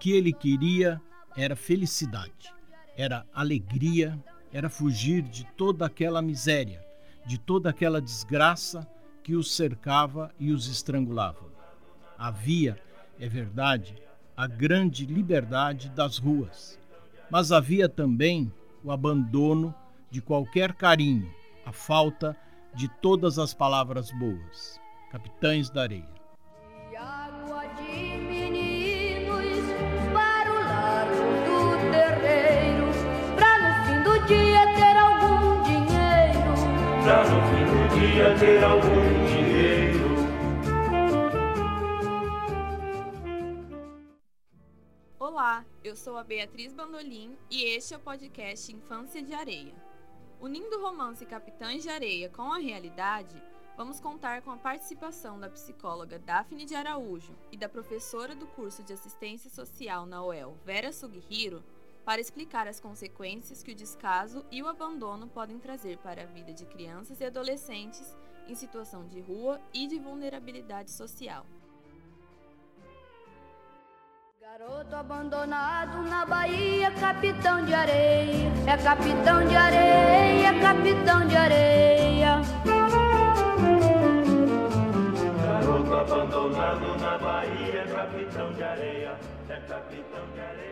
Que ele queria era felicidade, era alegria, era fugir de toda aquela miséria, de toda aquela desgraça que os cercava e os estrangulava. Havia, é verdade, a grande liberdade das ruas, mas havia também o abandono de qualquer carinho, a falta de todas as palavras boas. Capitães da Areia. No fim do dia ter algum dinheiro. Olá, eu sou a Beatriz Bandolim e este é o podcast Infância de Areia. Unindo o romance Capitães de Areia com a realidade, vamos contar com a participação da psicóloga Daphne de Araújo e da professora do curso de Assistência Social na UEL, Vera Sugihiro, para explicar as consequências que o descaso e o abandono podem trazer para a vida de crianças e adolescentes em situação de rua e de vulnerabilidade social. Garoto abandonado na Bahia, capitão de areia. É capitão de areia, capitão de areia. Garoto abandonado na Bahia, capitão de areia. É capitão de areia.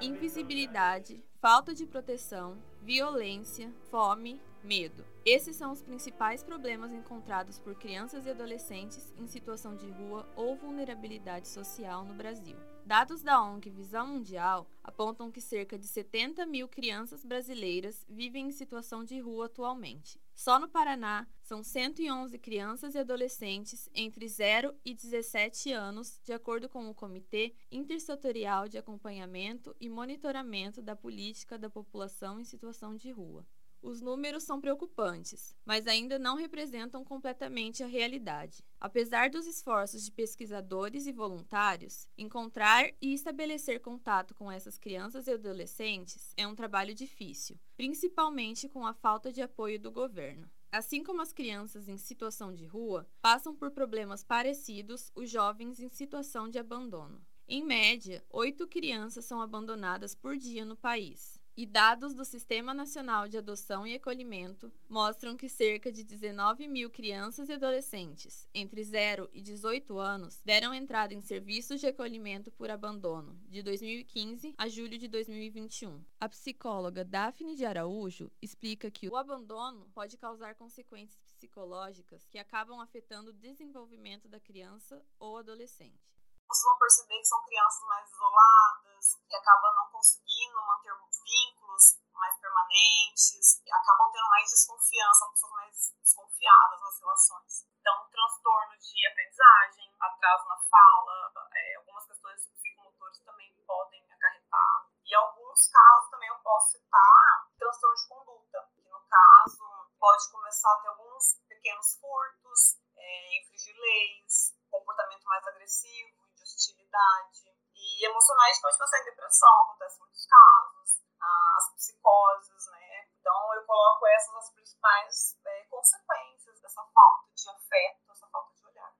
Invisibilidade, falta de proteção, violência, fome, medo. Esses são os principais problemas encontrados por crianças e adolescentes em situação de rua ou vulnerabilidade social no Brasil. Dados da ONG Visão Mundial apontam que cerca de 70 mil crianças brasileiras vivem em situação de rua atualmente. Só no Paraná, são 111 crianças e adolescentes entre 0 e 17 anos, de acordo com o Comitê Intersetorial de Acompanhamento e Monitoramento da Política da População em Situação de Rua. Os números são preocupantes, mas ainda não representam completamente a realidade. Apesar dos esforços de pesquisadores e voluntários, encontrar e estabelecer contato com essas crianças e adolescentes é um trabalho difícil, principalmente com a falta de apoio do governo. Assim como as crianças em situação de rua passam por problemas parecidos, os jovens em situação de abandono. Em média, oito crianças são abandonadas por dia no país. E dados do Sistema Nacional de Adoção e Acolhimento mostram que cerca de 19 mil crianças e adolescentes entre 0 e 18 anos deram entrada em serviços de acolhimento por abandono de 2015 a julho de 2021. A psicóloga Daphne de Araújo explica que o abandono pode causar consequências psicológicas que acabam afetando o desenvolvimento da criança ou adolescente vocês vão perceber que são crianças mais isoladas, que acabam não conseguindo manter vínculos mais permanentes, acabam tendo mais desconfiança, são pessoas mais desconfiadas nas relações. Então, transtorno de aprendizagem, atraso na fala, é, algumas questões psicomotores também podem acarretar. E alguns casos também eu posso citar transtorno de conduta, que no caso pode começar a ter alguns pequenos furtos, é, infringir leis, comportamento mais agressivo, hostilidade. E emocionais pode passar em depressão, acontece muitos casos, as psicoses, né? Então eu coloco essas as principais é, consequências dessa falta de afeto, dessa falta de olhar.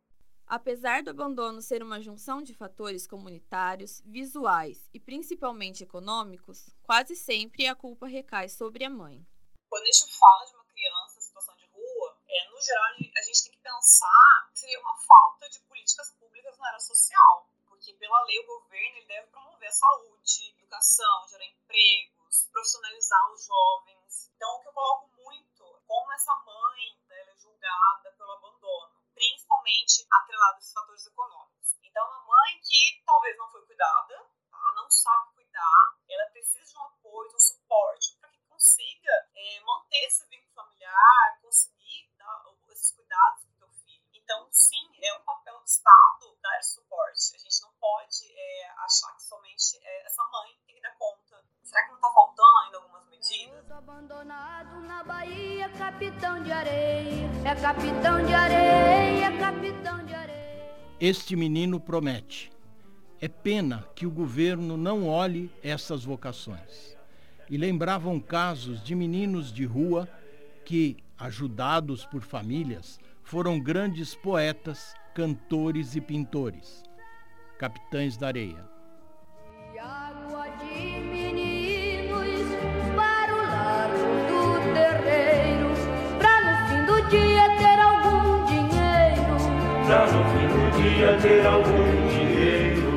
Apesar do abandono ser uma junção de fatores comunitários, visuais e principalmente econômicos, quase sempre a culpa recai sobre a mãe. Quando a gente fala de uma criança em situação de rua, é, no geral a gente tem que pensar que seria uma falta de políticas públicas na área social porque pela lei o governo ele deve promover a saúde, educação, gerar empregos, profissionalizar os jovens. Então o que eu coloco muito, como essa mãe né, é julgada pelo abandono, principalmente atrelado a esses fatores econômicos. Então uma mãe que talvez não foi cuidada, tá? não sabe cuidar, ela precisa de um apoio, de um suporte para que consiga é, manter esse vínculo familiar, conseguir dar esses cuidados para o seu filho. Então sim, é um papel do Estado dar esse suporte. A gente não pode é, achar que somente é, essa mãe tem que dar conta. Será que não está faltando ainda algumas medidas? abandonado na Bahia, capitão de areia. É capitão de areia, é capitão de areia. Este menino promete. É pena que o governo não olhe essas vocações. E lembravam casos de meninos de rua que, ajudados por famílias, foram grandes poetas, cantores e pintores capitães da areia. No fim ter algum dinheiro.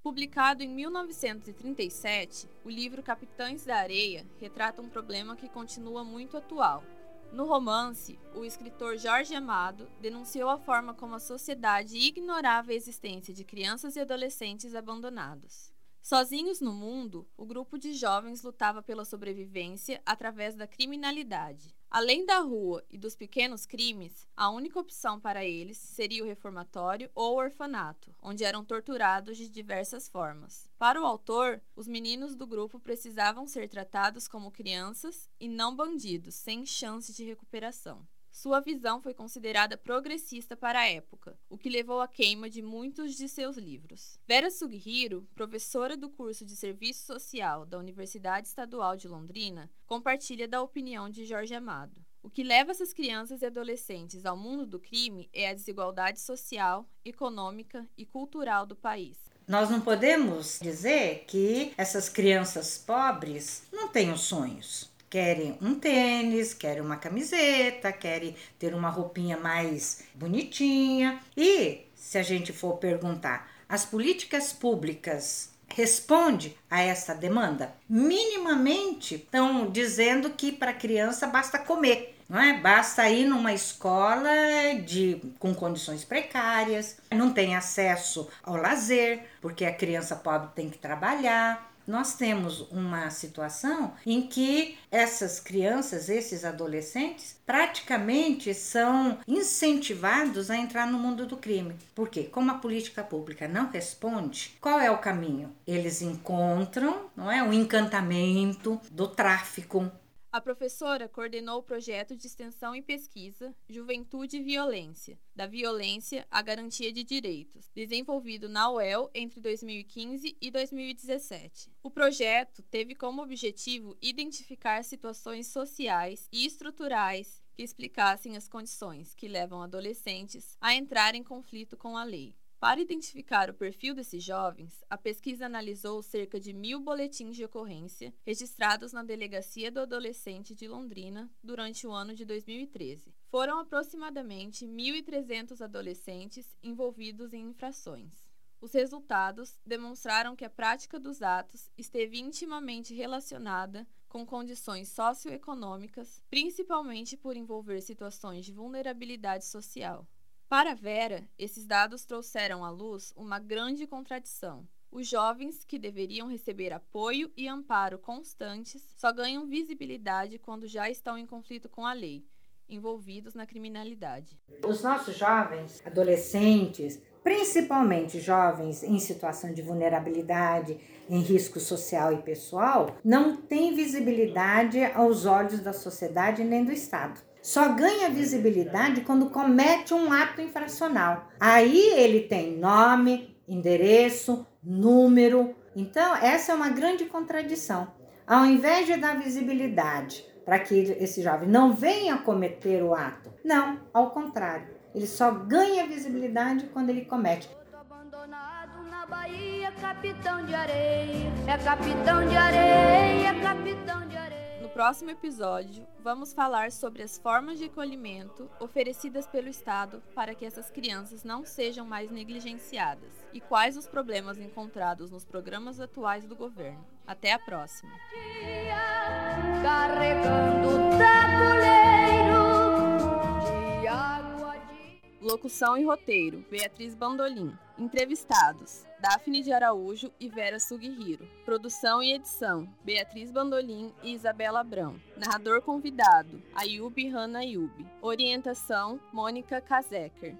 Publicado em 1937, o livro Capitães da Areia retrata um problema que continua muito atual. No romance, o escritor Jorge Amado denunciou a forma como a sociedade ignorava a existência de crianças e adolescentes abandonados. Sozinhos no mundo, o grupo de jovens lutava pela sobrevivência através da criminalidade. Além da rua e dos pequenos crimes, a única opção para eles seria o reformatório ou o orfanato, onde eram torturados de diversas formas. Para o autor, os meninos do grupo precisavam ser tratados como crianças e não bandidos, sem chance de recuperação. Sua visão foi considerada progressista para a época, o que levou à queima de muitos de seus livros. Vera Sugihiro, professora do curso de Serviço Social da Universidade Estadual de Londrina, compartilha da opinião de Jorge Amado. O que leva essas crianças e adolescentes ao mundo do crime é a desigualdade social, econômica e cultural do país. Nós não podemos dizer que essas crianças pobres não tenham sonhos querem um tênis, querem uma camiseta, querem ter uma roupinha mais bonitinha. E se a gente for perguntar, as políticas públicas responde a essa demanda? Minimamente estão dizendo que para criança basta comer. Não é? Basta ir numa escola de, com condições precárias, não tem acesso ao lazer, porque a criança pobre tem que trabalhar nós temos uma situação em que essas crianças, esses adolescentes, praticamente são incentivados a entrar no mundo do crime. Por quê? Como a política pública não responde, qual é o caminho? Eles encontram, não é, o encantamento do tráfico, a professora coordenou o projeto de extensão e pesquisa Juventude e Violência, da violência à garantia de direitos, desenvolvido na UEL entre 2015 e 2017. O projeto teve como objetivo identificar situações sociais e estruturais que explicassem as condições que levam adolescentes a entrar em conflito com a lei. Para identificar o perfil desses jovens, a pesquisa analisou cerca de mil boletins de ocorrência registrados na Delegacia do Adolescente de Londrina durante o ano de 2013. Foram aproximadamente 1.300 adolescentes envolvidos em infrações. Os resultados demonstraram que a prática dos atos esteve intimamente relacionada com condições socioeconômicas, principalmente por envolver situações de vulnerabilidade social. Para Vera, esses dados trouxeram à luz uma grande contradição. Os jovens que deveriam receber apoio e amparo constantes só ganham visibilidade quando já estão em conflito com a lei, envolvidos na criminalidade. Os nossos jovens, adolescentes, principalmente jovens em situação de vulnerabilidade, em risco social e pessoal, não têm visibilidade aos olhos da sociedade nem do Estado só ganha visibilidade quando comete um ato infracional. Aí ele tem nome, endereço, número. Então, essa é uma grande contradição. Ao invés de dar visibilidade para que esse jovem não venha cometer o ato, não, ao contrário, ele só ganha visibilidade quando ele comete. Bahia, capitão de areia, é capitão de areia, capitão de próximo episódio, vamos falar sobre as formas de acolhimento oferecidas pelo Estado para que essas crianças não sejam mais negligenciadas e quais os problemas encontrados nos programas atuais do governo. Até a próxima! Locução e roteiro: Beatriz Bandolim. Entrevistados: Daphne de Araújo e Vera Sugihiro. Produção e edição: Beatriz Bandolim e Isabela Abrão. Narrador convidado: Ayub Hanna Ayub. Orientação: Mônica Kazeker.